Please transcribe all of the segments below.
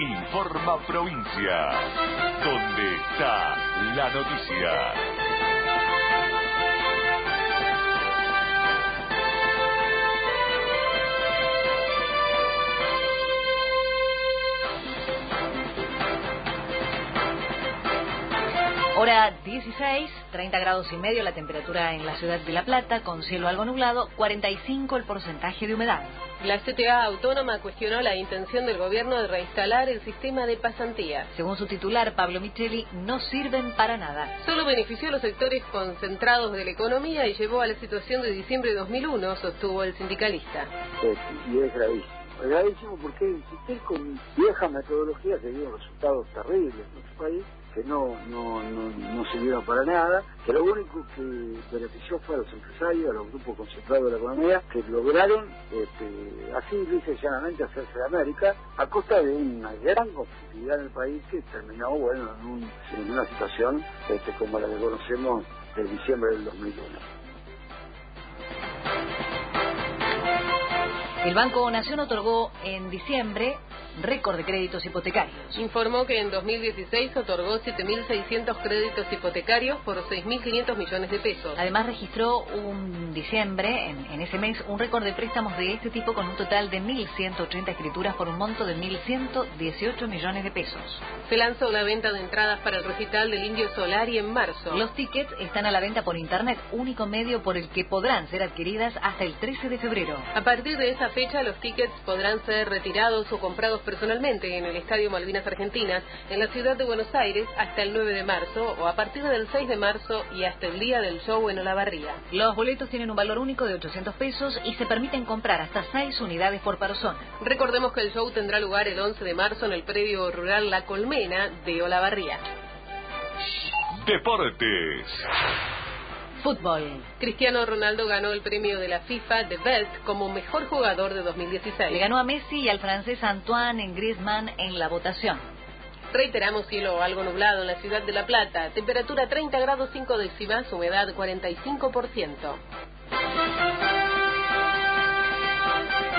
Informa Provincia, donde está la noticia. Hora 16, 30 grados y medio la temperatura en la ciudad de La Plata, con cielo algo nublado, 45 el porcentaje de humedad. La CTA autónoma cuestionó la intención del gobierno de reinstalar el sistema de pasantías. Según su titular, Pablo Micheli, no sirven para nada. Solo benefició a los sectores concentrados de la economía y llevó a la situación de diciembre de 2001, sostuvo el sindicalista. y es gravísimo. Es gravísimo porque insistir con vieja metodología que dio resultados terribles en nuestro país que no, no, no, no sirvieron para nada, que lo único que benefició fue a los empresarios, a los grupos concentrados de la economía, que lograron, este, así dice llanamente, hacerse de América, a costa de una gran competitividad en el país que terminó, bueno, en, en una situación este, como la que conocemos de diciembre del 2001. El Banco Nación otorgó en diciembre récord de créditos hipotecarios. Informó que en 2016 otorgó 7.600 créditos hipotecarios por 6.500 millones de pesos. Además registró un diciembre, en, ese mes, un récord de préstamos de este tipo con un total de 1.180 escrituras por un monto de 1.118 millones de pesos. Se lanzó la venta de entradas para el recital del Indio Solari en marzo. Los tickets están a la venta por internet, único medio por el que podrán ser adquiridas hasta el 13 de febrero. A partir de esa fecha, los tickets podrán ser retirados o comprados personalmente en el Estadio Malvinas Argentinas, en la ciudad de Buenos Aires, hasta el 9 de marzo o a partir del 6 de marzo y hasta el día del show en Olavarría. Los boletos tienen un valor único de 800 pesos y se permiten comprar hasta 6 unidades por persona. Recordemos que el show tendrá lugar el 11 de marzo en el predio rural La Colmena de Olavarría. Deportes. Fútbol. Cristiano Ronaldo ganó el premio de la FIFA de Best como mejor jugador de 2016. Le ganó a Messi y al francés Antoine Griezmann en la votación. Reiteramos cielo algo nublado en la ciudad de La Plata, temperatura 30 grados 5 décimas, humedad 45%.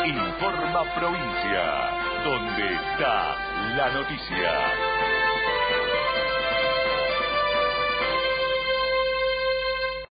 Informa Provincia, donde está la noticia.